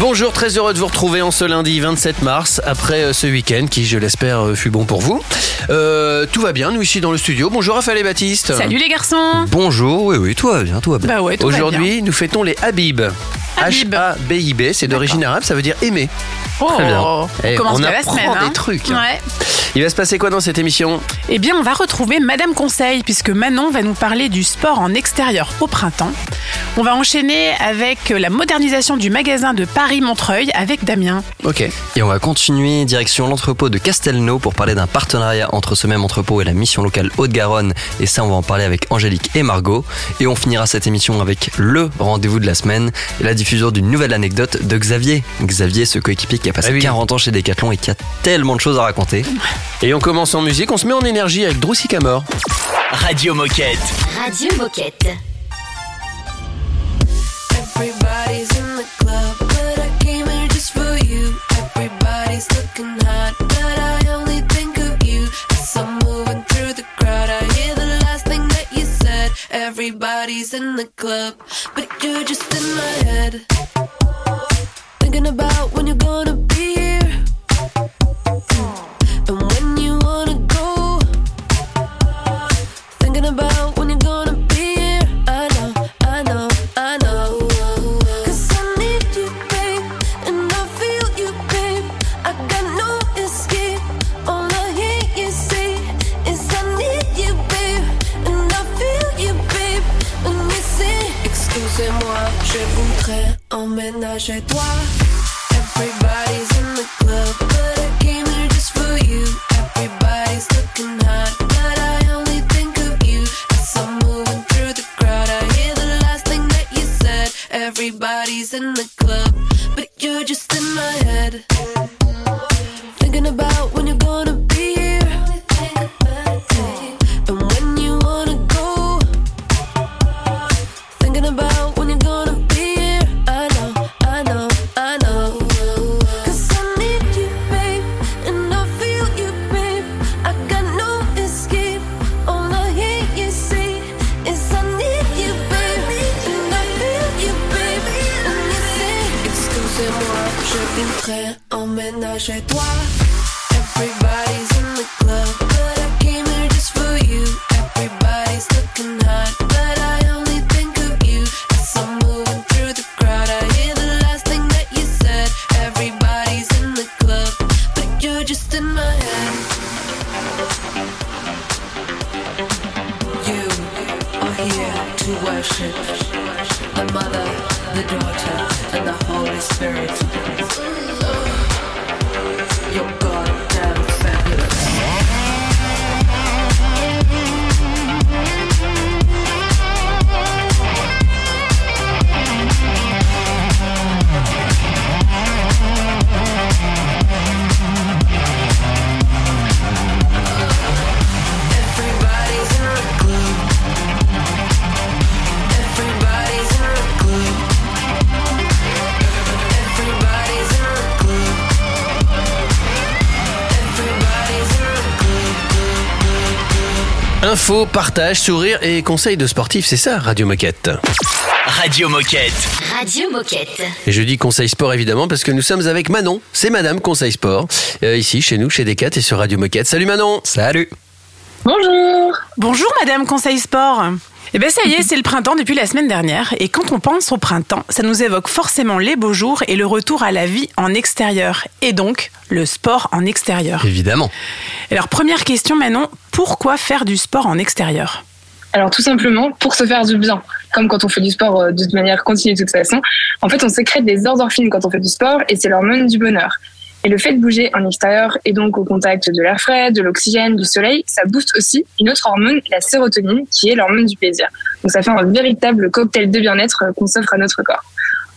Bonjour, très heureux de vous retrouver en ce lundi 27 mars, après euh, ce week-end qui, je l'espère, euh, fut bon pour vous. Euh, tout va bien, nous ici dans le studio. Bonjour Raphaël et Baptiste. Salut les garçons Bonjour, oui, oui, tout va bien, tout va bien. Bah ouais, tout va Aujourd'hui, nous fêtons les Habib. Habib. H-A-B-I-B, c'est d'origine arabe, ça veut dire aimer. Oh, Très bien. On Eh, commence on la semaine. hein. des trucs. Ouais. Il va se passer quoi dans cette émission? Eh bien, on va retrouver Madame Conseil, puisque Manon va nous parler du sport en extérieur au printemps. On va enchaîner avec la modernisation du magasin de Paris-Montreuil avec Damien. Ok. Et on va continuer direction l'entrepôt de Castelnau pour parler d'un partenariat entre ce même entrepôt et la mission locale Haute-Garonne. Et ça, on va en parler avec Angélique et Margot. Et on finira cette émission avec le rendez-vous de la semaine et la diffusion d'une nouvelle anecdote de Xavier. Xavier, ce coéquipier qui a passé Ah oui. 40 ans chez Decathlon et qui a tellement de choses à raconter. Et on commence en musique, on se met en énergie avec Drew Sycamore. Radio Moquette. Radio Moquette. Everybody's in the club, Everybody's in the club, but you're just in my head. Thinking about when you're gonna be here. And when emménager toi. Info, partage, sourire et conseils de sportifs, c'est ça, Radio Moquette. Radio Moquette. Radio Moquette. Et je dis conseil sport évidemment parce que nous sommes avec Manon, c'est Madame Conseil Sport, euh, ici chez nous, chez Decat et sur Radio Moquette. Salut Manon Salut Bonjour Bonjour Madame Conseil Sport Eh bien ça y est, c'est le printemps depuis la semaine dernière et quand on pense au printemps, ça nous évoque forcément les beaux jours et le retour à la vie en extérieur et donc le sport en extérieur. Évidemment. Alors première question Manon, pourquoi faire du sport en extérieur? Alors tout simplement pour se faire du bien. Comme quand on fait du sport euh, de manière continue de toute façon. En fait, on sécrète des endorphines quand on fait du sport et c'est l'hormone du bonheur. Et le fait de bouger en extérieur et donc au contact de l'air frais, de l'oxygène, du soleil, ça booste aussi une autre hormone, la sérotonine, qui est l'hormone du plaisir. Donc ça fait un véritable cocktail de bien-être euh, qu'on s'offre à notre corps.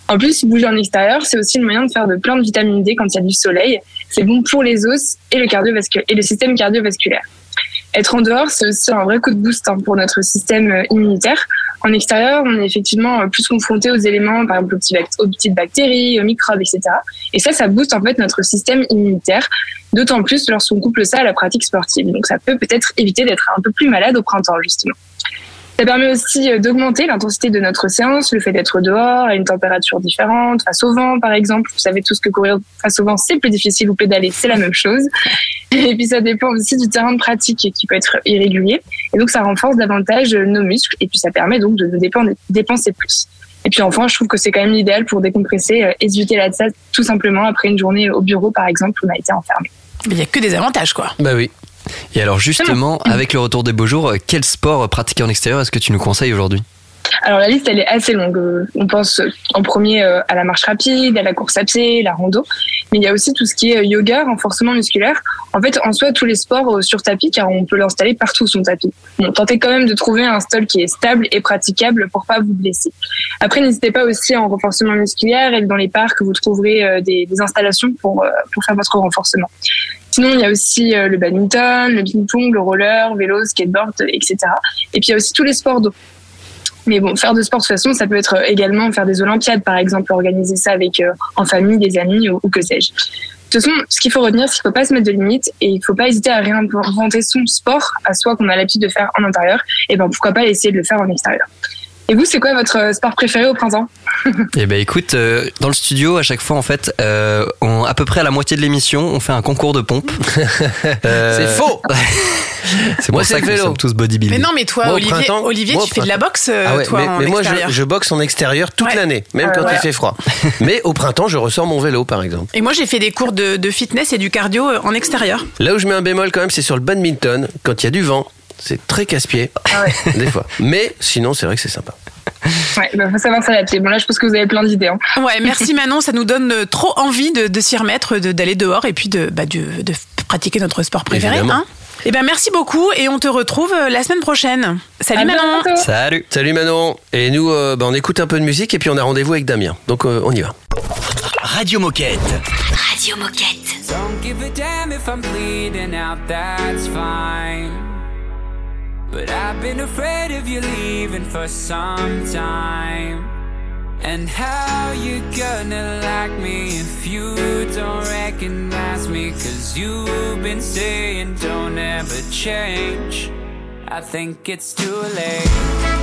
En plus, bouger en extérieur, c'est aussi le moyen de faire de plein de vitamine D quand il y a du soleil. C'est bon pour les os et le, et le système cardiovasculaire. Être en dehors, c'est aussi un vrai coup de boost hein, pour notre système euh, immunitaire. En extérieur, on est effectivement euh, plus confronté aux éléments, par exemple aux, petites bactéries, aux microbes, etc. Et ça, ça booste en fait notre système immunitaire, d'autant plus lorsqu'on couple ça à la pratique sportive. Donc ça peut peut-être éviter d'être un peu plus malade au printemps, justement. Ça permet aussi euh, d'augmenter l'intensité de notre séance, le fait d'être dehors à une température différente, face au vent par exemple. Vous savez tous que courir face au vent c'est plus difficile ou pédaler c'est la même chose. Et puis ça dépend aussi du terrain de pratique qui peut être irrégulier. Et donc ça renforce davantage nos muscles et puis ça permet donc de dépenser, dépenser plus. Et puis enfin, je trouve que c'est quand même l'idéal pour décompresser, euh, éviter la salle tout simplement après une journée au bureau par exemple où on a été enfermé. Il y a que des avantages, quoi. Bah oui. Et alors justement, avec le retour des beaux jours, euh, quel sport pratiquer en extérieur est-ce que tu nous conseilles aujourd'hui? Alors la liste elle est assez longue. Euh, On pense euh, en premier euh, à la marche rapide, à la course à pied, la rando, mais il y a aussi tout ce qui est yoga, renforcement musculaire. En fait, en soi, tous les sports sur tapis, car on peut l'installer partout son tapis. Tentez quand même de trouver un stall qui est stable et praticable pour pas vous blesser. Après, n'hésitez pas aussi en renforcement musculaire et dans les parcs, vous trouverez des, des installations pour pour faire votre renforcement. Sinon, il y a aussi le badminton, le ping-pong, le roller, vélo, skateboard, etc. Et puis il y a aussi tous les sports d'eau. Mais bon, faire de sport de toute façon, ça peut être euh, également faire des Olympiades, par exemple, organiser ça avec euh, en famille, des amis ou, que sais-je. De toute façon, ce qu'il faut retenir, c'est qu'il faut pas se mettre de limites et il faut pas hésiter à réinventer son sport à soi qu'on a l'habitude de faire en intérieur. Et ben pourquoi pas essayer de le faire en extérieur. Et vous, c'est quoi votre euh, sport préféré au printemps Eh ben écoute, euh, dans le studio, à chaque fois en fait, euh, on, à peu près à la moitié de l'émission, on fait un concours de pompe. Euh, C'est faux C'est pour Moi, ça que le nous vélo. sommes tous bodybuildés. Mais non, mais toi, Moi, Olivier, printemps- Olivier moi, tu fais de la boxe, euh, Ah ouais, toi, mais, en mais moi extérieur. je, je boxe en extérieur toute Ouais. l'année, même quand ouais. il fait froid. mais au printemps, je ressors mon vélo par exemple. Et moi, j'ai fait des cours de, de fitness et du cardio euh, en extérieur. Là où je mets un bémol quand même, c'est sur le badminton. Quand il y a du vent, c'est très casse-pied, Ah ouais. des fois. Mais sinon, c'est vrai que c'est sympa. Ouais, ben faut savoir s'adapter. Bon là, je pense que vous avez plein d'idées. Hein. Ouais, merci Manon, ça nous donne euh, trop envie de, de s'y remettre, de- d'aller dehors et puis de, bah, de, de pratiquer notre sport préféré. Évidemment. Hein eh ben merci beaucoup et on te retrouve euh, la semaine prochaine. Salut À Manon. bientôt. Salut Salut Manon. Et nous, euh, bah, on écoute un peu de musique et puis on a rendez-vous avec Damien. Donc euh, on y va. Radio Moquette. Radio Moquette. Don't give a damn if I'm bleeding out, that's fine. But I've been afraid of you leaving for some time. And how you gonna like me if you don't recognize me? Cause you've been saying don't ever change. I think it's too late.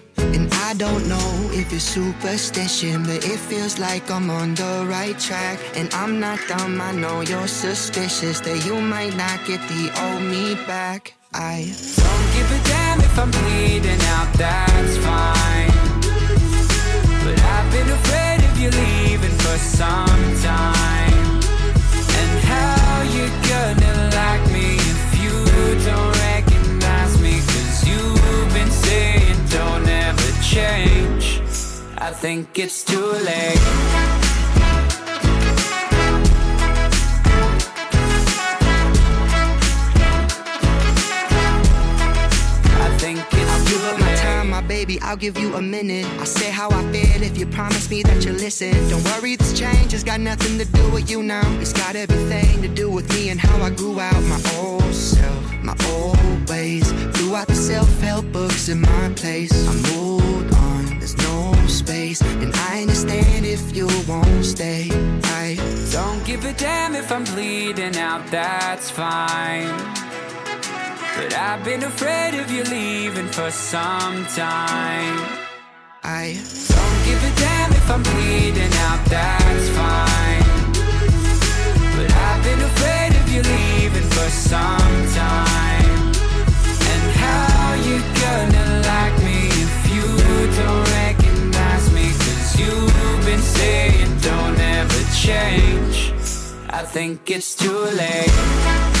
And I don't know if it's superstition, but it feels like I'm on the right track. And I'm not dumb, I know you're suspicious that you might not get the old me back. I Don't give a damn if I'm bleeding out, that's fine. But I've been afraid of you leaving for some time. And how you gonna like me if you don't change. I think it's too late. Baby. I'll give you a minute. I'll say how I feel if you promise me that you'll listen. Don't worry, this change has got nothing to do with you now. It's got everything to do with me and how I grew out my old self, my old ways. Throughout the self-help books in my place, I moved on. There's no space, and I understand if you won't stay. I Don't give a damn if I'm bleeding out, that's fine. But I've been afraid of you leaving for some time. I Don't give a damn if I'm bleeding out, that's fine. But I've been afraid of you leaving for some time. And how you gonna like me if you don't recognize me? Cause you've been saying don't ever change. I think it's too late.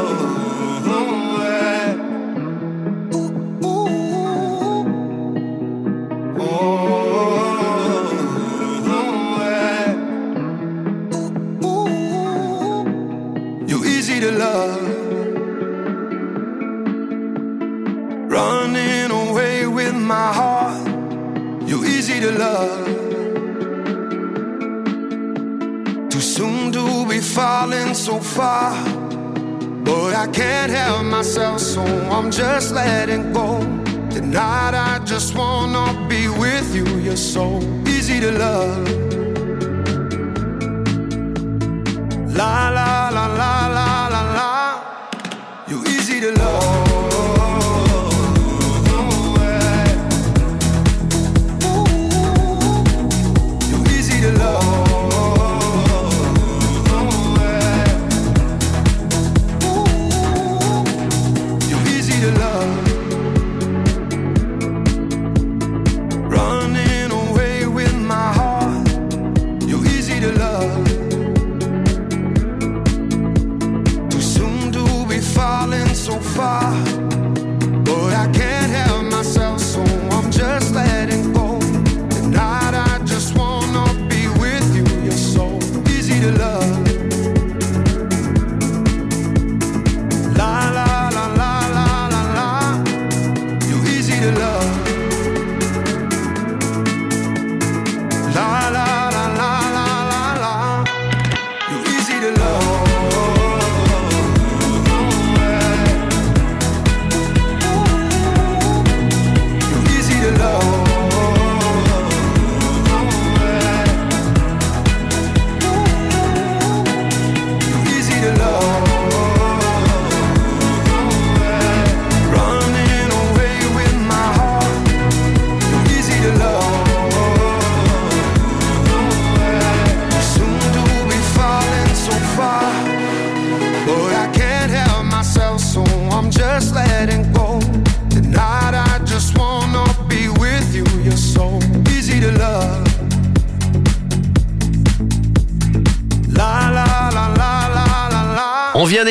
My heart. You're easy to love. Too soon to be falling so far. But I can't help myself, so I'm just letting go. Tonight I just wanna be with you. You're so easy to love. La la la la la la la. You're easy to love.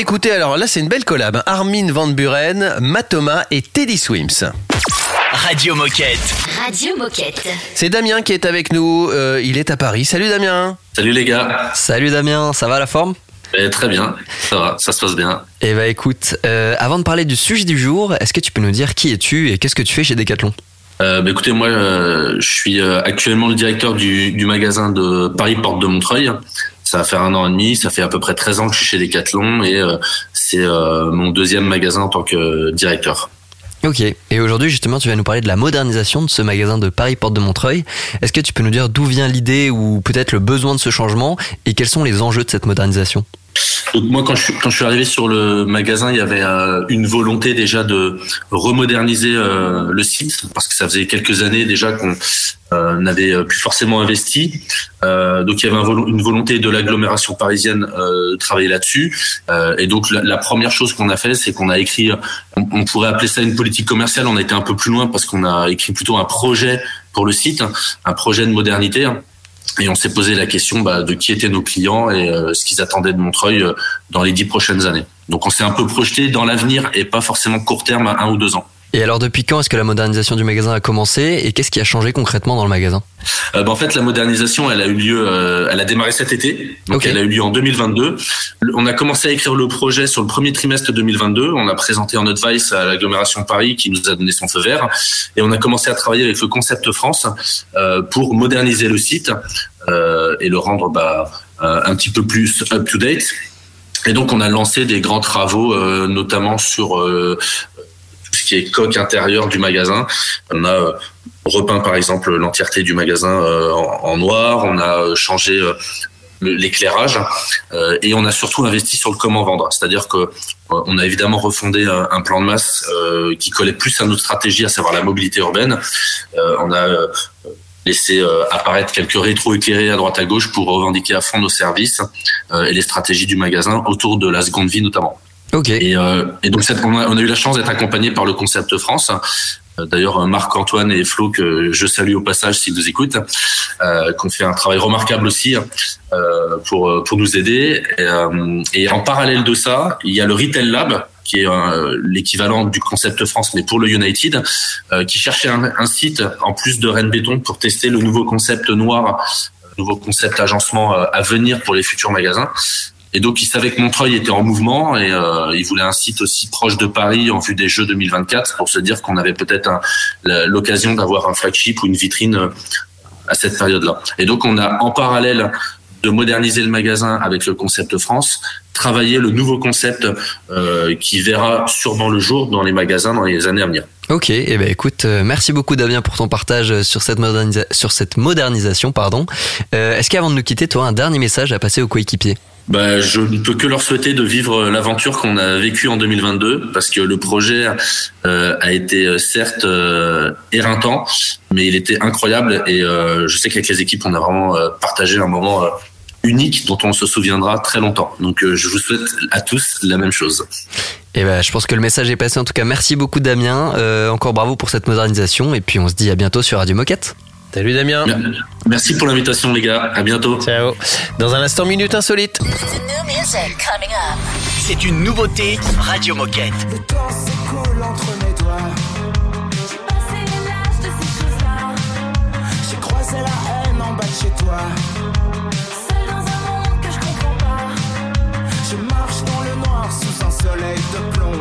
D'écouter, alors là c'est une belle collab, hein. Armin Van Buren, Matoma et Teddy Swims. Radio Moquette. Radio Moquette. C'est Damien qui est avec nous, euh, il est à Paris. Salut Damien Salut les gars. Salut Damien, ça va la forme? Eh, très bien, ça va, ça se passe bien. Eh bah écoute, euh, avant de parler du sujet du jour, est-ce que tu peux nous dire qui es-tu et qu'est-ce que tu fais chez Decathlon? Euh, bah, écoutez, moi, euh, je suis euh, actuellement le directeur du, du magasin de Paris Porte de Montreuil. Ça va faire un an et demi, ça fait à peu près 13 ans que je suis chez Decathlon et euh, c'est euh, mon deuxième magasin en tant que directeur. Ok, et aujourd'hui justement tu vas nous parler de la modernisation de ce magasin de Paris Porte de Montreuil. Est-ce que tu peux nous dire d'où vient l'idée ou peut-être le besoin de ce changement et quels sont les enjeux de cette modernisation? Donc moi, quand je, suis- quand je suis arrivé sur le magasin, il y avait euh, une volonté déjà de remoderniser euh, le site parce que ça faisait quelques années déjà qu'on euh, n'avait plus forcément investi. Euh, donc il y avait une volonté de l'agglomération parisienne euh, de travailler là-dessus. Euh, et donc la, première chose qu'on a fait, c'est qu'on a écrit, on, pourrait appeler ça une politique commerciale. On a été un peu plus loin parce qu'on a écrit plutôt un projet pour le site, un projet de modernité. Et on s'est posé la question bah, de qui étaient nos clients et euh, ce qu'ils attendaient de Montreuil euh, dans les dix prochaines années. Donc on s'est un peu projeté dans l'avenir et pas forcément court terme à un ou deux ans. Et alors depuis quand est-ce que la modernisation du magasin a commencé et qu'est-ce qui a changé concrètement dans le magasin? Euh, bah, en fait, la modernisation, elle a eu lieu, euh, elle a démarré cet été, donc elle a eu lieu en 2022. Le- On a commencé à écrire le projet sur le premier trimestre 2022. On a présenté en advice à l'agglomération Paris qui nous a donné son feu vert, et on a commencé à travailler avec le Concept France euh, pour moderniser le site et le rendre bah, un petit peu plus up to date. Et donc, on a lancé des grands travaux, notamment sur qui est coque intérieure du magasin. On a euh, repeint par exemple l'entièreté du magasin euh, en, noir, on a euh, changé l'éclairage et on a surtout investi sur le comment vendre. C'est-à-dire que on a évidemment refondé un, plan de masse qui collait plus à notre stratégie, à savoir la mobilité urbaine. On a laissé apparaître quelques rétro éclairés à droite à gauche pour revendiquer à fond nos services et les stratégies du magasin autour de la seconde vie notamment. Ok. Et, euh, et donc on, a, on a eu la chance d'être accompagné par le Concept France Euh, D'ailleurs, Marc-Antoine et Flo, que je salue au passage s'ils nous écoutent, euh, qui ont fait un travail remarquable aussi euh, pour, pour nous aider. Et, euh, et en parallèle de ça, il y a le Retail Lab, qui est euh, l'équivalent du concept France, mais pour le United, euh, qui cherchait un, un site en plus de Rennes Béton pour tester le nouveau concept noir, euh, nouveau concept agencement euh, à venir pour les futurs magasins. Et donc, il savait que Montreuil était en mouvement et euh, il voulait un site aussi proche de Paris en vue des Jeux 2024 pour se dire qu'on avait peut-être l'occasion d'avoir un flagship ou une vitrine euh, à cette période-là. Et donc, on a en parallèle de moderniser le magasin avec le concept France, travailler le nouveau concept euh, qui verra sûrement le jour dans les magasins dans les années à venir. Ok, et ben écoute, euh, merci beaucoup Damien pour ton partage sur cette, sur cette modernisation. pardon. Est-ce qu'avant de nous quitter, toi, un dernier message à passer aux coéquipiers? Bah, je ne peux que leur souhaiter de vivre l'aventure qu'on a vécue en 2022 parce que le projet euh, a été euh, certes euh, éreintant, mais il était incroyable et euh, je sais qu'avec les équipes on a vraiment euh, partagé un moment euh, unique dont on se souviendra très longtemps. Donc euh, je vous souhaite à tous la même chose. Et ben, je pense que le message est passé. En tout cas, merci beaucoup Damien. Euh, encore bravo pour cette modernisation. Et puis on se dit à bientôt sur Radio Moquette. Salut Damien. Merci pour l'invitation les gars. À bientôt. Ciao. Dans un instant, minute insolite. C'est une nouveauté Radio Moquette. Le temps s'écoule entre mes doigts. J'ai passé l'âge de ces choses-là. J'ai croisé la haine en bas de chez toi. Seul dans un monde que je comprends pas. Je marche dans le noir sous un soleil de plomb.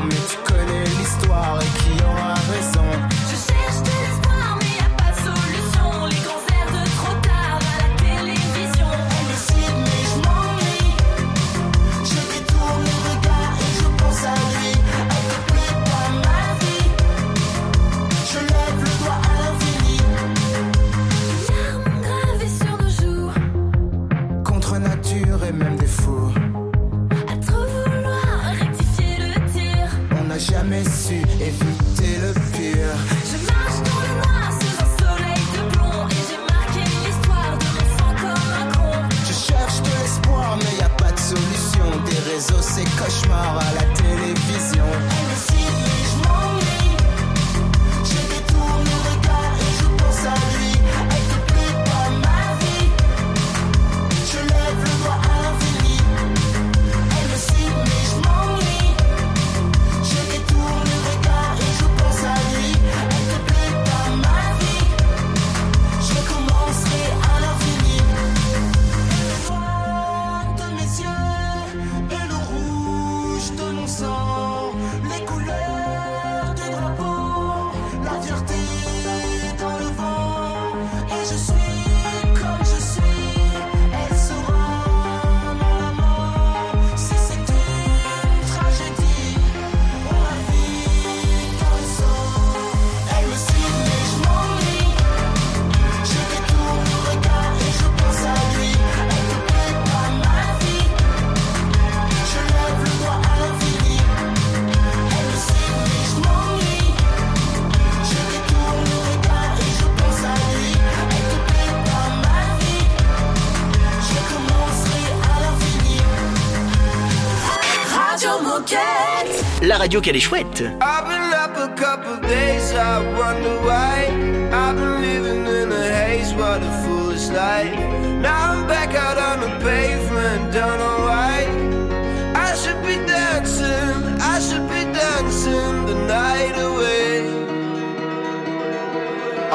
Be dancing the night away.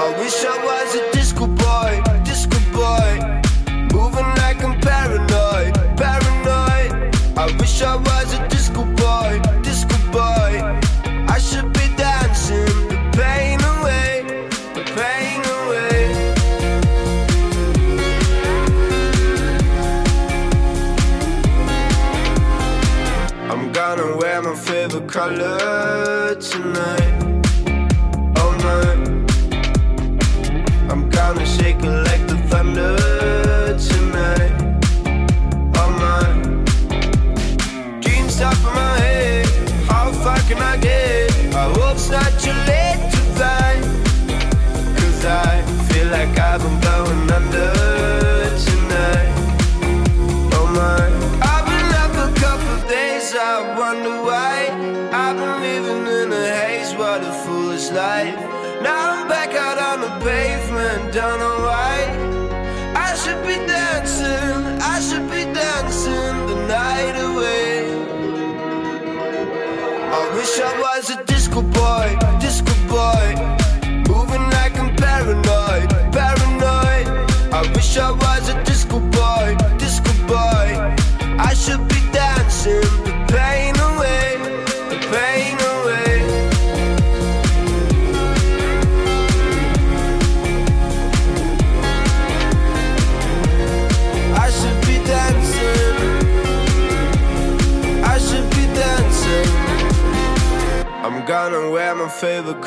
I wish I was a disco boy, disco boy. Moving like I'm paranoid, paranoid. I wish I was color disco boy, disco boy. Moving like I'm paranoid, paranoid. I wish I was a disco boy, disco boy. I should be dancing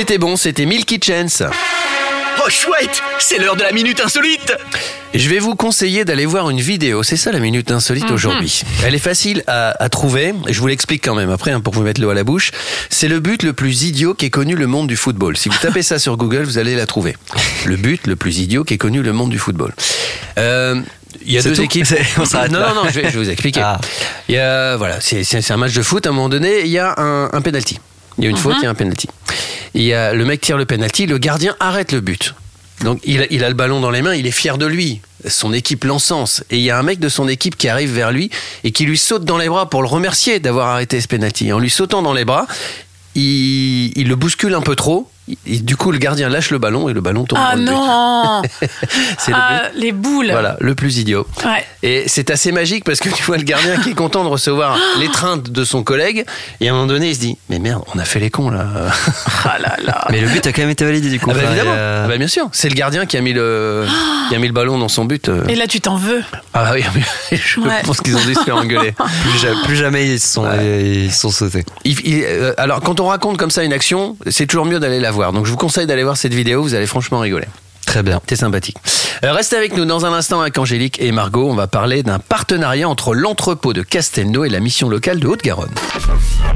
C'était bon, c'était Milky Chance. Oh chouette, c'est l'heure de la minute insolite. Je vais vous conseiller d'aller voir une vidéo. C'est ça la minute insolite Mhm. aujourd'hui. Elle est facile à, à trouver. Je vous l'explique quand même après hein, pour vous mettre l'eau à la bouche. C'est le but le plus idiot qu'ait connu le monde du football. Si vous tapez ça sur Google, vous allez la trouver. Le but le plus idiot qu'ait connu le monde du football. Euh, il y a deux tout équipes. On non, non, non, je vais, je vais vous expliquer. Ah. Il y a, voilà, c'est un match de foot. À un moment donné, il y a un, un penalty. Il y a une faute, il y a un penalty. Il y a le mec tire le penalty, le gardien arrête le but. Donc il a, il a le ballon dans les mains, il est fier de lui. Son équipe l'encense. Et il y a un mec de son équipe qui arrive vers lui et qui lui saute dans les bras pour le remercier d'avoir arrêté ce penalty. En lui sautant dans les bras, il, il le bouscule un peu trop. Et du coup, le gardien lâche le ballon et le ballon tombe Ah le non C'est le Ah, but. Les boules Voilà, le plus idiot. Ouais. Et c'est assez magique parce que tu vois le gardien qui est content de recevoir l'étreinte de son collègue et à un moment donné il se dit mais merde on a fait les cons là. Ah là là Mais le but a quand même été validé du coup. Ah bah évidemment. euh, Ah bah bien sûr. C'est le gardien qui a mis le qui a mis le ballon dans son but. euh. Et là, tu t'en veux Ah oui, je Ouais. pense qu'ils ont dû se faire engueuler. plus, plus jamais ils se sont, ils sont sautés. Il- il- euh, alors quand on raconte comme ça une action, c'est toujours mieux d'aller la voir. Donc je vous conseille d'aller voir cette vidéo, vous allez franchement rigoler. Très bien. C'est sympathique. Euh, restez avec nous dans un instant avec Angélique et Margot. On va parler d'un partenariat entre l'entrepôt de Castelnau et la mission locale de Haute-Garonne.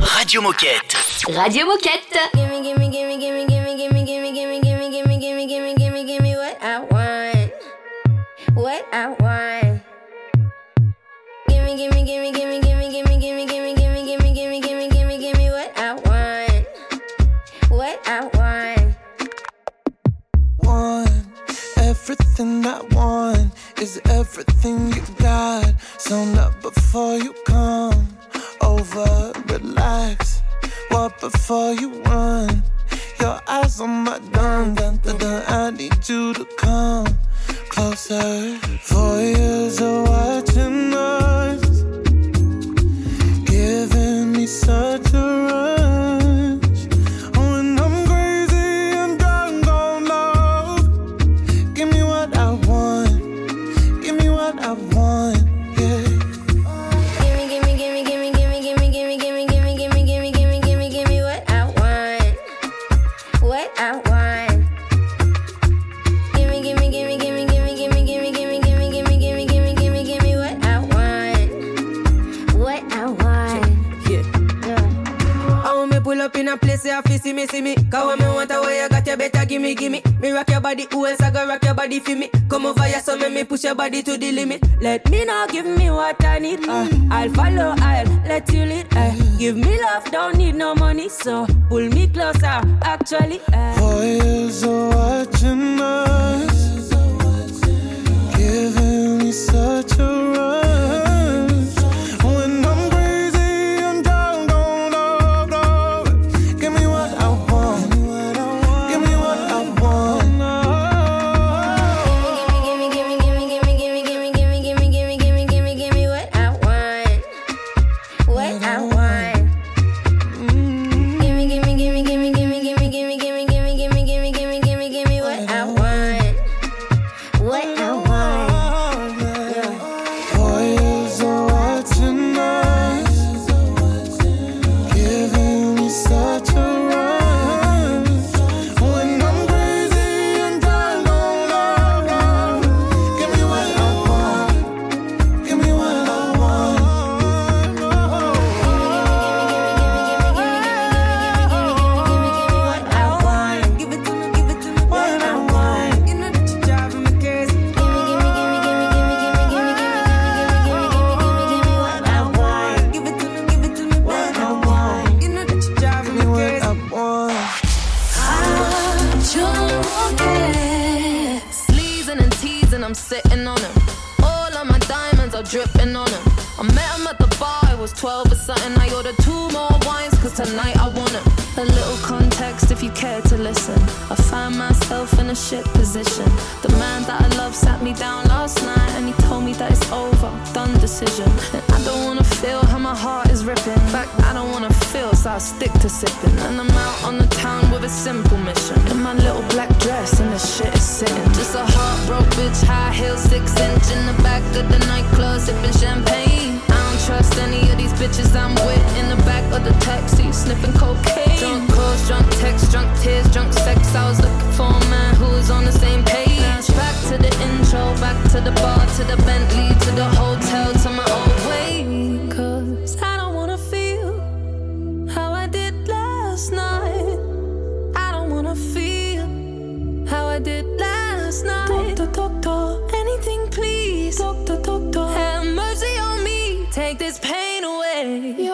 Radio Moquette. Radio Moquette. Gimme, gimme, gimme, gimme, gimme, gimme, gimme, gimme, gimme, gimme, gimme, gimme, gimme, gimme what I want. What I want. Gimme, gimme, gimme, gimme, gimme, gimme, gimme, gimme, gimme, want. Everything I want is everything you got. So not before you come over, relax. What before you run? Your eyes on my dun dun dun. I need you to come closer. Four years of watching us, giving me such a rush. A I feel see me, see me. Cause when me want a way, you got you better give me, give me. Rock your body, who else I go rock your body for me? Come over here, so make me push your body to the limit. Let me know, give me what I need. Uh, I'll follow, I'll let you lead. Uh, give me love, don't need no money, so pull me closer. Actually, uh. Four years of watching us, giving me such a rush. Listen. I find myself in a shit position. The man that I love sat me down last night and he told me that it's over, done decision. And I don't wanna feel how my heart is ripping. In fact, I don't wanna feel, so I stick to sipping. And I'm out on the town with a simple mission. In my little black dress and the shit is sitting. Just a heartbroken bitch, high heel, six inch in the back of the nightclub, sipping champagne. Trust any of these bitches I'm with in the back of the taxi, sniffing cocaine. Drunk calls, drunk texts, drunk tears, drunk sex. I was looking for a man who was on the same page. Back to the intro, back to the bar, to the Bentley, to the hotel, to my old way. Cause I don't wanna feel how I did last night. I don't wanna feel how I did last night. Doctor, doctor, anything please. Doctor, doctor, Take this pain away. You're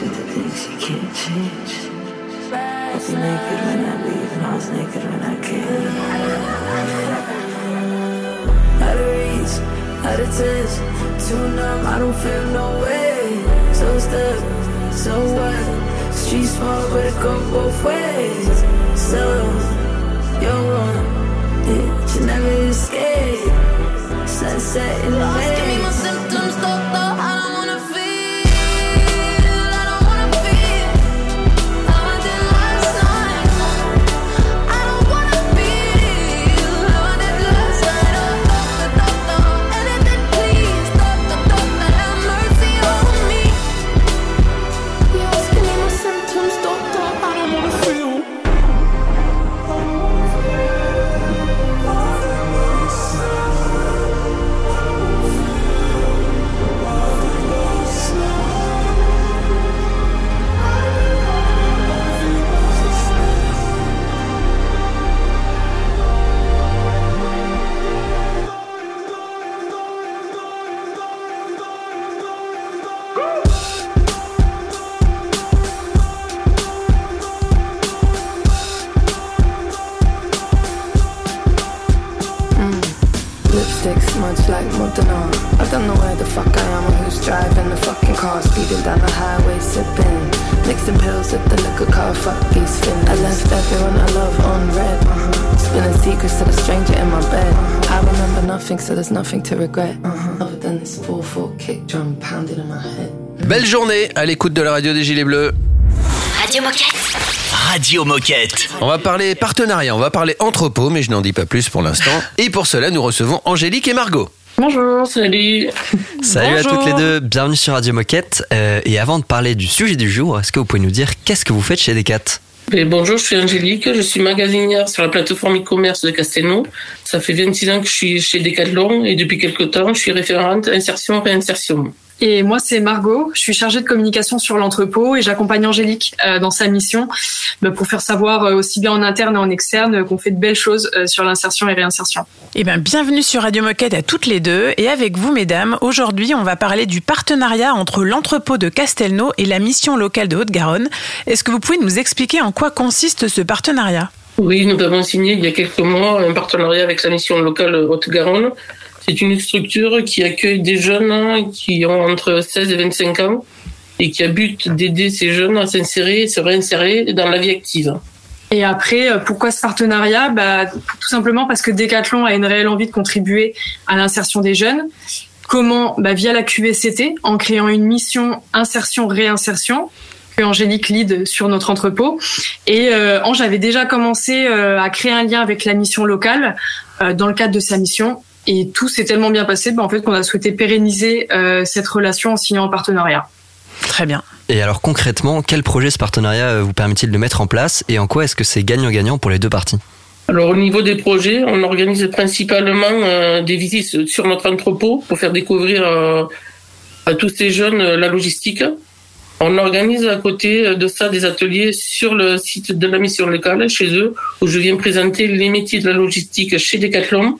With the things you can't change. I was naked when I leave, and I was naked when I came. Out of reach, out of touch, too numb, I don't feel no way. So stuck, so what? Street small, but it go both ways. So, you're one, yeah, you never escape. Sunset in the Asking pills at the liquor car. Fuck these fins. I left everyone I love on red. Uh-huh. Spilling secrets to the stranger in my bed. I remember nothing, so there's nothing to regret. Uh-huh. Other than this 4-4 kick drum pounding in my head. Belle journée à l'écoute de la radio des Gilets Bleus. Radio Moquette. Radio Moquette. On va parler partenariat, on va parler entrepôt, mais je n'en dis pas plus pour l'instant. Et pour cela, nous recevons Angélique et Margot. Bonjour, salut. Salut à toutes les deux, bienvenue sur Radio Moquette. Euh, et avant de parler du sujet du jour, est-ce que vous pouvez nous dire qu'est-ce que vous faites chez Decat? Et bonjour, je suis Angélique, je suis magasinière sur la plateforme e-commerce de Castelnau. Ça fait 26 ans que je suis chez Decathlon et depuis quelques temps, je suis référente insertion-réinsertion. Et moi, c'est Margot. Je suis chargée de communication sur l'entrepôt et j'accompagne Angélique euh, dans sa mission bah, pour faire savoir euh, aussi bien en interne et en externe euh, qu'on fait de belles choses sur l'insertion et réinsertion. Eh bien, bienvenue sur Radio Moquette à toutes les deux. Et avec vous, mesdames, aujourd'hui, on va parler du partenariat entre l'entrepôt de Castelnau et la mission locale de Haute-Garonne. Est-ce que vous pouvez nous expliquer en quoi consiste ce partenariat? Oui, nous avons signé il y a quelques mois un partenariat avec la mission locale Haute-Garonne. C'est une structure qui accueille des jeunes qui ont entre 16 et 25 ans et qui a but d'aider ces jeunes à s'insérer et se réinsérer dans la vie active. Et après, euh, pourquoi ce partenariat? Bah, Tout simplement parce que Decathlon a une réelle envie de contribuer à l'insertion des jeunes. Comment? Bah, Via la QVCT, en créant une mission insertion-réinsertion que Angélique lead sur notre entrepôt. Et euh, Ange avait déjà commencé euh, à créer un lien avec la mission locale dans le cadre de sa mission. Et tout s'est tellement bien passé bah, en fait, qu'on a souhaité pérenniser euh, cette relation en signant un partenariat. Très bien. Et alors concrètement, quel projet ce partenariat euh, vous permet-il de mettre en place et en quoi est-ce que c'est gagnant-gagnant pour les deux parties? Alors au niveau des projets, on organise principalement euh, des visites sur notre entrepôt pour faire découvrir euh, à tous ces jeunes euh, la logistique. On organise à côté de ça des ateliers sur le site de la mission locale chez eux où je viens présenter les métiers de la logistique chez Decathlon.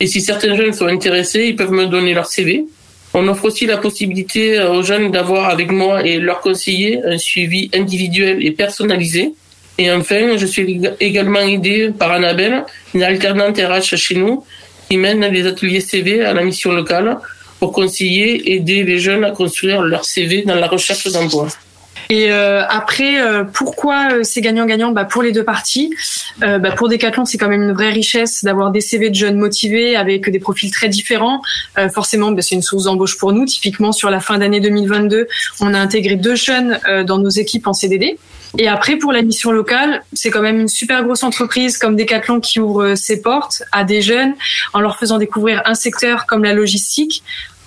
Et si certains jeunes sont intéressés, ils peuvent me donner leur CV. On offre aussi la possibilité aux jeunes d'avoir avec moi et leurs conseillers un suivi individuel et personnalisé. Et enfin, je suis également aidée par Annabelle, une alternante RH chez nous, qui mène les ateliers CV à la mission locale pour conseiller, aider les jeunes à construire leur CV dans la recherche d'emploi. Et euh, après, euh, pourquoi euh, c'est gagnant-gagnant? Bah, Pour les deux parties. Bah, pour Decathlon, c'est quand même une vraie richesse d'avoir des CV de jeunes motivés avec des profils très différents. Forcément, bah, c'est une source d'embauche pour nous. Typiquement, sur la fin d'année 2022, on a intégré deux jeunes dans nos équipes en CDD. Et après, pour la mission locale, c'est quand même une super grosse entreprise comme Decathlon qui ouvre ses portes à des jeunes en leur faisant découvrir un secteur comme la logistique.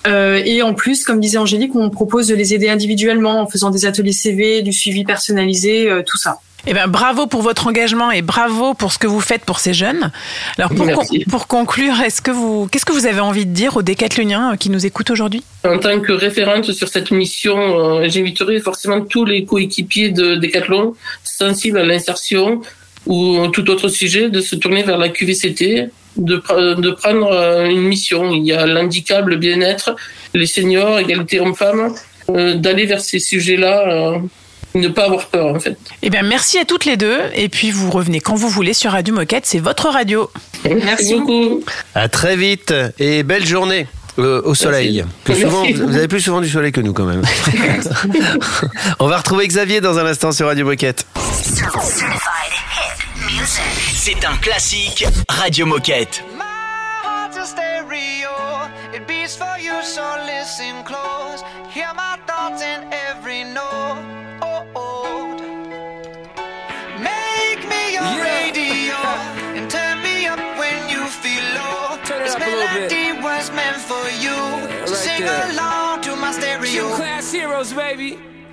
Euh, et en plus, comme disait Angélique, on propose de les aider individuellement en faisant des ateliers CV, du suivi personnalisé, euh, tout ça. Eh ben, bravo pour votre engagement et bravo pour ce que vous faites pour ces jeunes. Alors, pour, Merci. con- pour conclure, est-ce que vous, qu'est-ce que vous avez envie de dire aux décathloniens euh, qui nous écoutent aujourd'hui? En tant que référente sur cette mission, euh, j'inviterai forcément tous les coéquipiers de Decathlon sensibles à l'insertion ou tout autre sujet de se tourner vers la QVCT, de, pr- de prendre euh, une mission. Il y a l'handicap, le bien-être, les seniors, égalité hommes-femmes, euh, d'aller vers ces sujets-là, euh, ne pas avoir peur en fait. Eh bien, merci à toutes les deux. Et puis, vous revenez quand vous voulez sur Radio Moquette. C'est votre radio. Merci beaucoup. À très vite et belle journée. euh, au soleil. Plus souvent, vous avez plus souvent du soleil que nous quand même. On va retrouver Xavier dans un instant sur Radio Moquette. C'est un classique Radio Moquette. heart's a stereo. It beats for you, so listen close. Hear my thoughts in every note. Oh, oh. Make me your radio and turn me up when you feel low. this melody was meant for you. so right sing there. along to my stereo. Q class heroes, baby.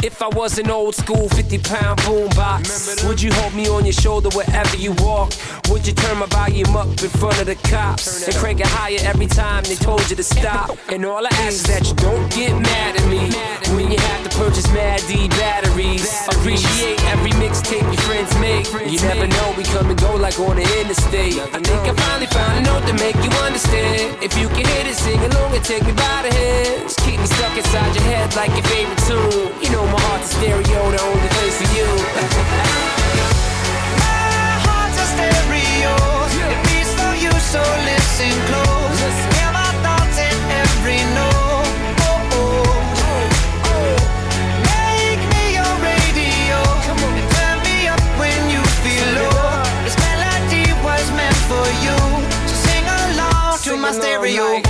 If I was an old school 50 pound boombox, would you hold me on your shoulder wherever you walk? Would you turn my volume up in front of the cops and crank it higher every time they told you to stop? And all I ask is that you don't get mad at me when you have to purchase Mad D batteries. Appreciate every mixtape your friends make. You never know, like on the interstate. I think I finally found a note to make you understand. If you can hit it, sing along and take me by the hands. Keep me stuck inside your head like your favorite tune. You know my heart's a stereo, the only place for you. my heart's a stereo, it beats for you, so listen close. stereo.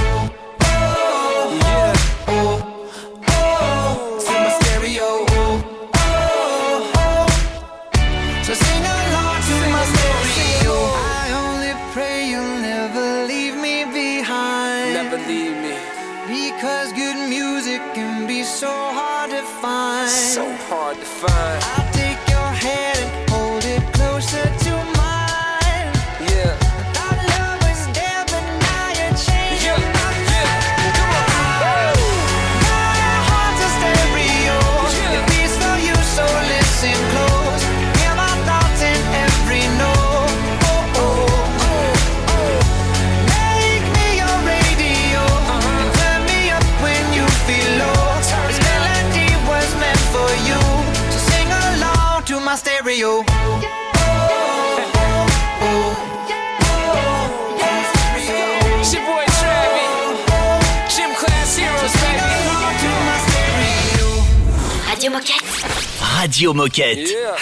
Radio Moquette. You.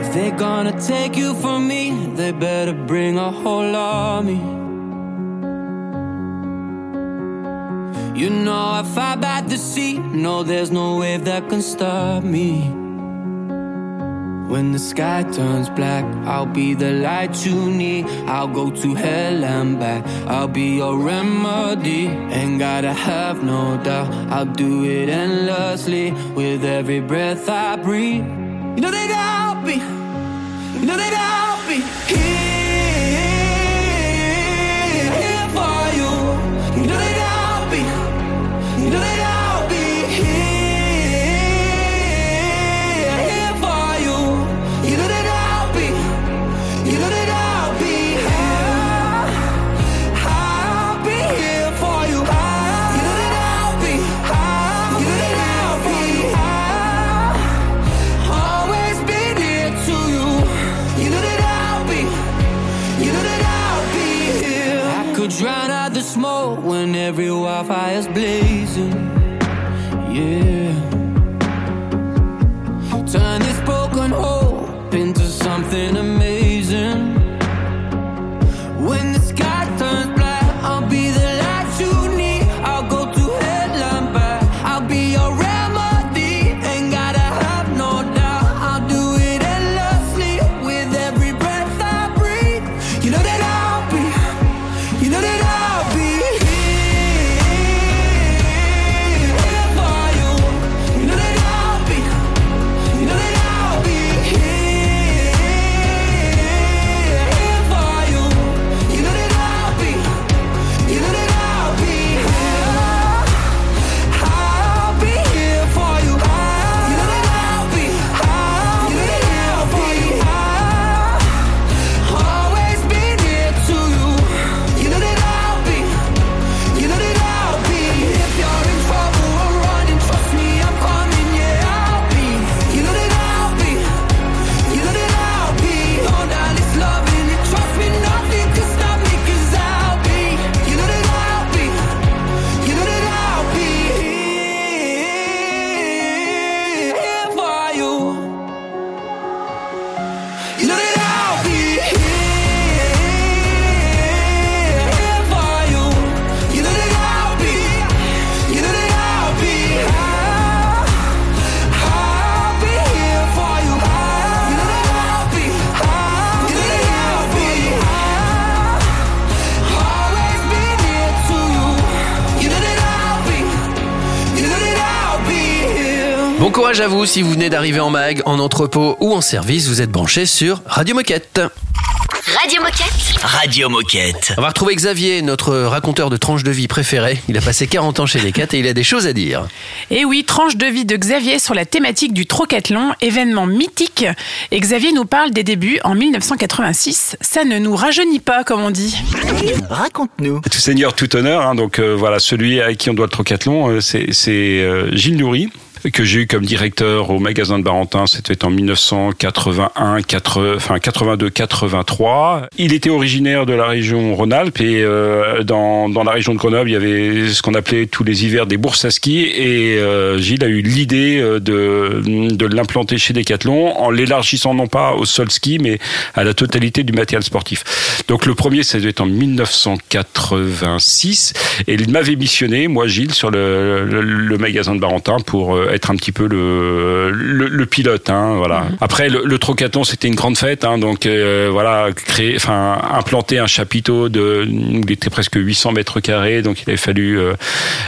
If they're gonna take you from me, they better bring a whole army. You know, I fight by the sea, no, there's no wave that can stop me. When the sky turns black, I'll be the light you need. I'll go to hell and back. I'll be your remedy. Ain't gotta have no doubt. I'll do it endlessly with every breath I breathe. You know they got me. You know they got me. Here every wildfire's blazing. Yeah. à vous si vous venez d'arriver en mag, en entrepôt ou en service, vous êtes branché sur Radio Moquette. Radio Moquette Radio Moquette. On va retrouver Xavier, notre raconteur de tranches de vie préféré. Il a passé 40 ans chez Decat et il a des choses à dire. Et oui, tranche de vie de Xavier sur la thématique du trocathlon, événement mythique. Et Xavier nous parle des débuts en 1986. Ça ne nous rajeunit pas, comme on dit. Raconte-nous. Tout seigneur, tout honneur. Hein, donc euh, voilà, celui à qui on doit le trocathlon, euh, c'est euh, Gilles Loury que j'ai eu comme directeur au magasin de Barentin, c'était en 1981, 80, enfin 82, 83. Il était originaire de la région Rhône-Alpes et euh, dans, dans la région de Grenoble, il y avait ce qu'on appelait tous les hivers des bourses à ski et euh, Gilles a eu l'idée euh, de, de l'implanter chez Decathlon en l'élargissant non pas au sol ski mais à la totalité du matériel sportif. Donc le premier, être en 1986 et il m'avait missionné, moi Gilles, sur le, le, le magasin de Barentin pour euh, être un petit peu le, le, le pilote. Hein, voilà. Après, le, le trocathlon, c'était une grande fête. Hein, donc euh, voilà, créer, enfin implanter un chapiteau de, il était presque 800 mètres carrés. Donc il avait fallu euh,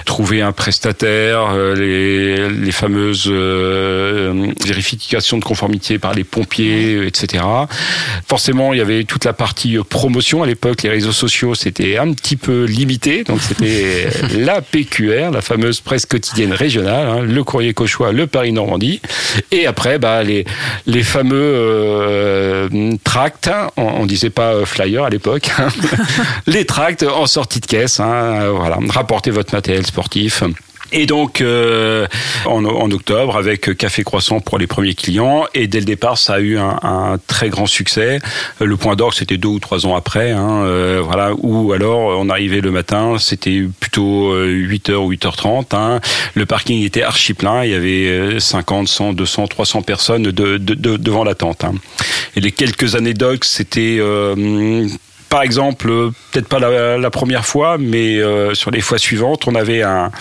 trouver un prestataire, euh, les, les fameuses vérifications de conformité par les pompiers, etc. Forcément, il y avait toute la partie promotion à l'époque. Les réseaux sociaux, c'était un petit peu limité. Donc c'était la PQR, la fameuse presse quotidienne régionale, hein, le courrier Cauchois, le Paris-Normandie. Et après, bah, les, les fameux euh, tracts, on, on disait pas euh, flyer à l'époque, hein. les tracts en sortie de caisse. Hein, voilà, rapportez votre matériel sportif. Et donc, euh, en, en octobre, avec Café Croissant pour les premiers clients, et dès le départ, ça a eu un, un très grand succès. Euh, Le point d'orgue, c'était deux ou trois ans après, hein, euh, voilà. Ou alors, on arrivait le matin, c'était plutôt euh, 8h ou 8h30. Hein. Le parking était archi plein, il y avait euh, 50, 100, 200, 300 personnes de, de- de- devant la tente. Hein. Et les quelques anecdotes, c'était euh, par exemple, euh, peut-être pas la, la première fois, mais euh, sur les fois suivantes, on avait un,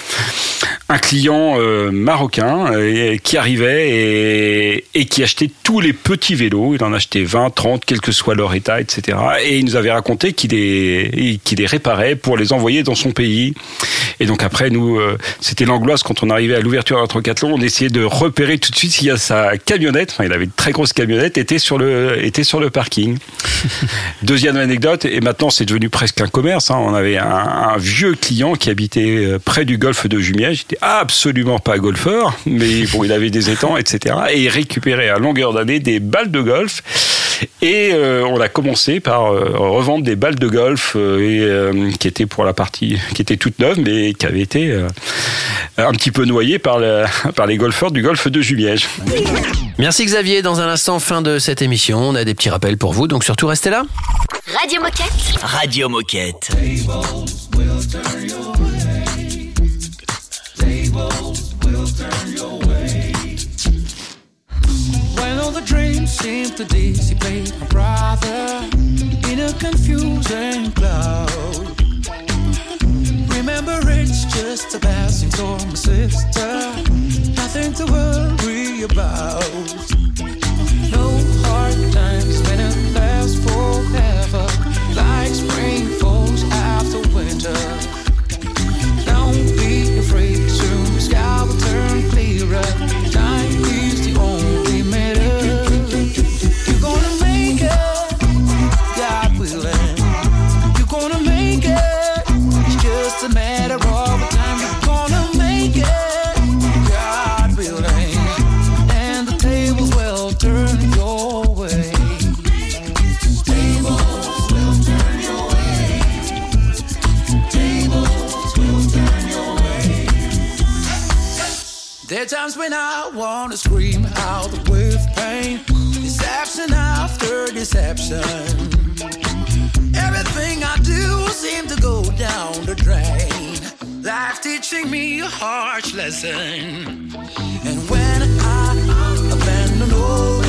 un client euh, marocain euh, qui arrivait et, et qui achetait tous les petits vélos. Il en achetait 20, 30, quel que soit leur état, etc. Et il nous avait raconté qu'il les, réparait pour les envoyer dans son pays. Et donc après, nous, c'était l'angoisse quand on arrivait à l'ouverture d'un trocathlon. On essayait de repérer tout de suite si sa camionnette, enfin, il avait une très grosse camionnette, était sur le, était sur le parking. Deuxième anecdote, et maintenant c'est devenu presque un commerce. hein. On avait un, vieux client qui habitait euh, près du golfe de Jumièges. Il était absolument pas golfeur, mais bon, il avait des étangs, etc. Et il récupérait à longueur d'année des balles de golf. Et euh, on a commencé par euh, revendre des balles de golf euh, et, euh, qui étaient pour la partie qui étaient toutes neuves, mais qui avaient été euh, un petit peu noyées par, la- par les golfeurs du golfe de Jumièges. Merci Xavier. Dans un instant, fin de cette émission, on a des petits rappels pour vous, donc surtout restez là. Radio Moquette. Radio Moquette. The dreams seem to dissipate, my brother, in a confusing cloud. Remember, it's just a passing storm, my sister. Nothing to worry about. No There are times when I wanna scream out with pain, deception after deception. Everything I do seems to go down the drain. Life teaching me a harsh lesson. And when I abandon all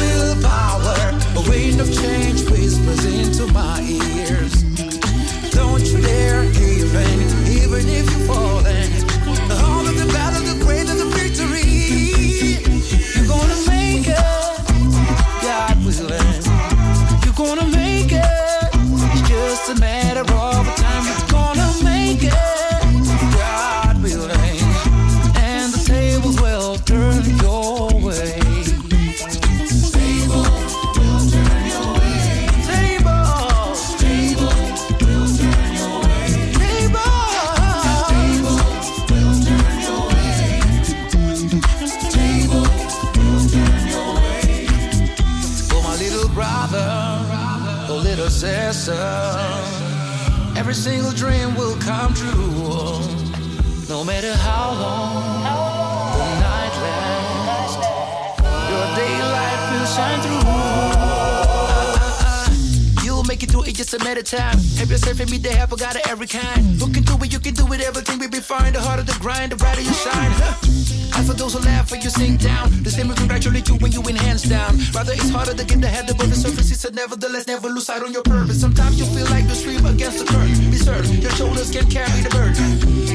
grind, the brighter you shine. Huh. For those who laugh when you sink down, the same will congratulate you when you win hands down. Rather, it's harder to get the head above the surface. It's a nevertheless, never lose sight on your purpose. Sometimes you feel like you stream against the current. Be certain your shoulders can carry the burden.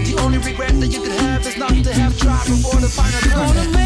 The only regret that you could have is not to have tried before the final turn.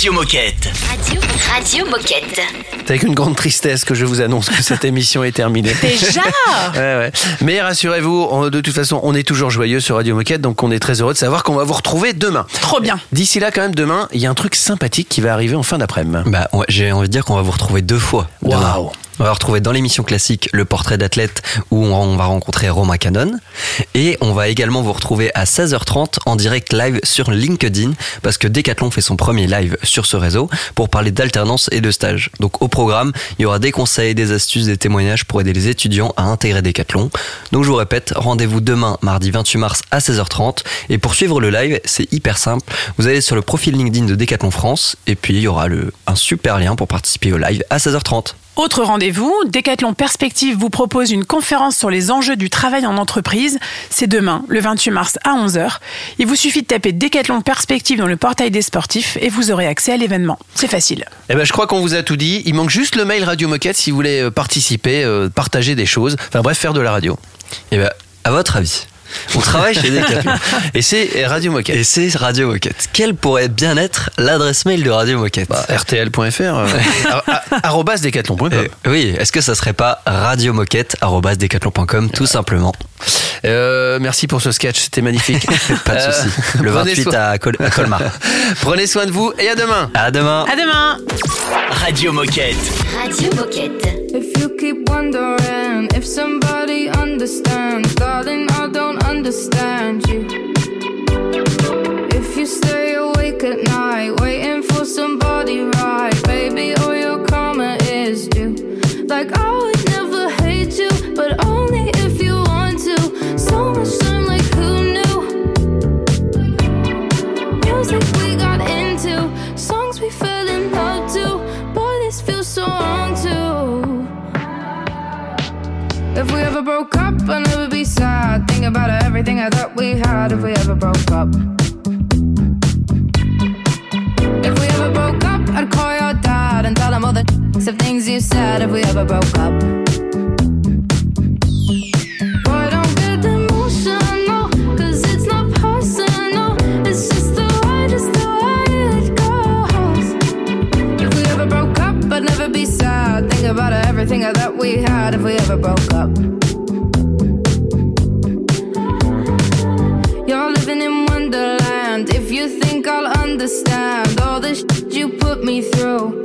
Radio Moquette. Radio, Radio Moquette. C'est avec une grande tristesse que je vous annonce que cette émission est terminée. Déjà Ouais, ouais. Mais rassurez-vous, on- de toute façon, on est toujours joyeux sur Radio Moquette, donc on est très heureux de savoir qu'on va vous retrouver demain. Trop bien. D'ici là, quand même, demain, il y a un truc sympathique qui va arriver en fin d'après-midi. Bah, ouais, j'ai envie de dire qu'on va vous retrouver deux fois. demain. Waouh. On va retrouver dans l'émission classique le portrait d'athlète où on va rencontrer Romain Canon. Et on va également vous retrouver à 16h30 en direct live sur LinkedIn parce que Decathlon fait son premier live sur ce réseau pour parler d'alternance et de stage. Donc au programme, il y aura des conseils, des astuces, des témoignages pour aider les étudiants à intégrer Decathlon. Donc je vous répète, rendez-vous demain mardi 28 mars à 16h30 et pour suivre le live, c'est hyper simple. Vous allez sur le profil LinkedIn de Decathlon France et puis il y aura le, un super lien pour participer au live à 16h30. Autre rendez-vous, Décathlon Perspective vous propose une conférence sur les enjeux du travail en entreprise. C'est demain, le 28 mars à 11h. Il vous suffit de taper Décathlon Perspective dans le portail des sportifs et vous aurez accès à l'événement. C'est facile. Eh ben, je crois qu'on vous a tout dit. Il manque juste le mail Radio Moquette si vous voulez euh, participer, euh, partager des choses. Enfin bref, faire de la radio. Et ben, à votre avis, on travaille chez Decathlon. Et c'est Radio Moquette. Et c'est Radio Moquette. Quelle pourrait bien être l'adresse mail de Radio Moquette? Bah, RTL.fr, euh, decathlon.com. Euh, oui, est-ce que ça serait pas radiomoquette.com tout simplement? Euh, merci pour ce sketch, c'était magnifique. Pas de Euh, souci. Le prenez 28 soin- à, Col- à Colmar. Prenez soin de vous et à demain. À demain. À demain. Radio Moquette. Radio Moquette. If you keep wondering if somebody understands, darling, I don't understand you. If you stay awake at night, waiting for somebody right, baby, all your karma is due. Like I If we ever broke up, I'd never be sad. Think about everything I thought we had if we ever broke up. If we ever broke up, I'd call your dad and tell him all the of things you said if we ever broke up. Boy, don't get emotional, 'cause it's not personal. It's just the way, just the way it goes. If we ever broke up, I'd never be sad. Think about it everything thought we had if we ever broke up. You're living in Wonderland. If you think I'll understand all the shit you put me through.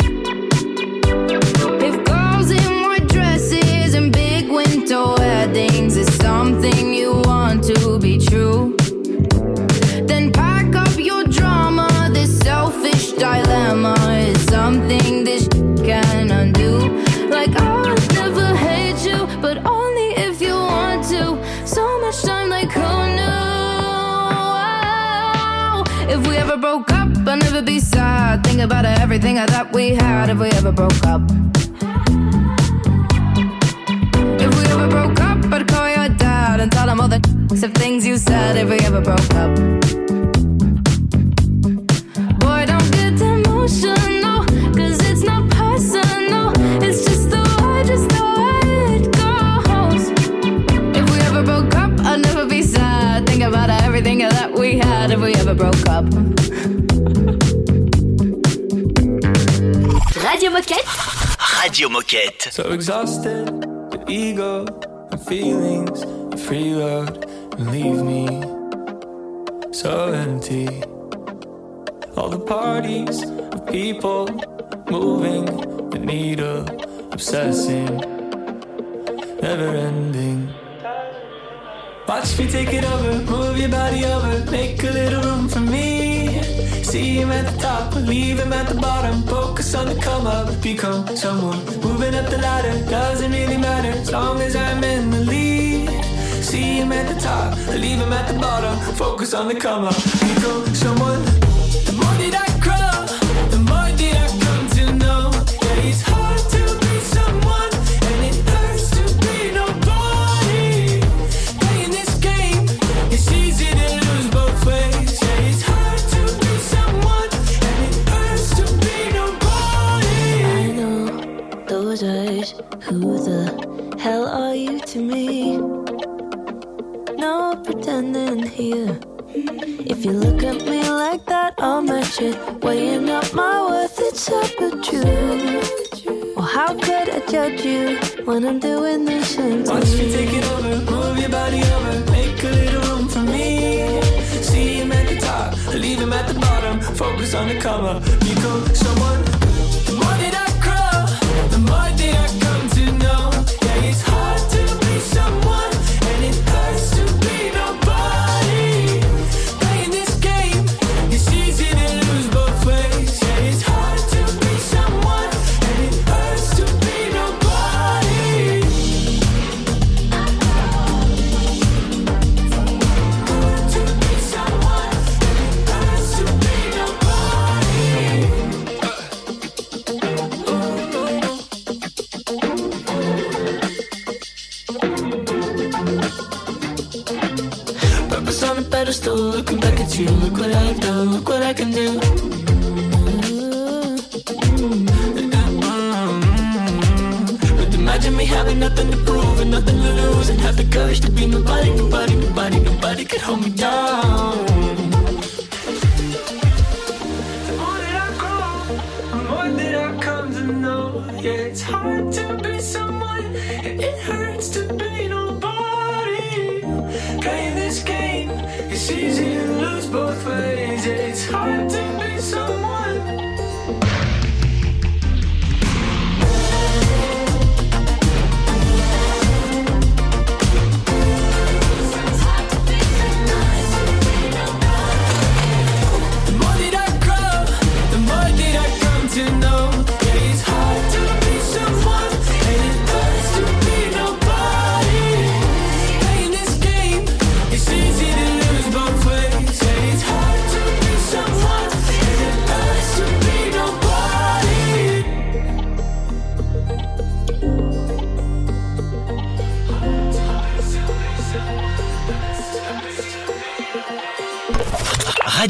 About everything I thought we had if we ever broke up. If we ever broke up, I'd call your dad and tell him all the of things you said if we ever broke up. Radio Moquette. So exhausted, the ego and feelings, you freeload and leave me so empty. All the parties of people moving the needle, obsessing, never ending. Watch me take it over, move your body over, make a little room for me. See him at the top, leave him at the bottom. Focus on the come up, become someone. Moving up the ladder doesn't really matter as long as I'm in the lead. See him at the top, leave him at the bottom. Focus on the come up, become someone. The more that I grow, you look at me like that, I'll match it. Weighing up my worth, it's up with you. Well, how could I judge you when I'm doing same to Watch me you? take it over, move your body over, make a little room for me. See him at the top, leave him at the bottom. Focus on the come up, become someone.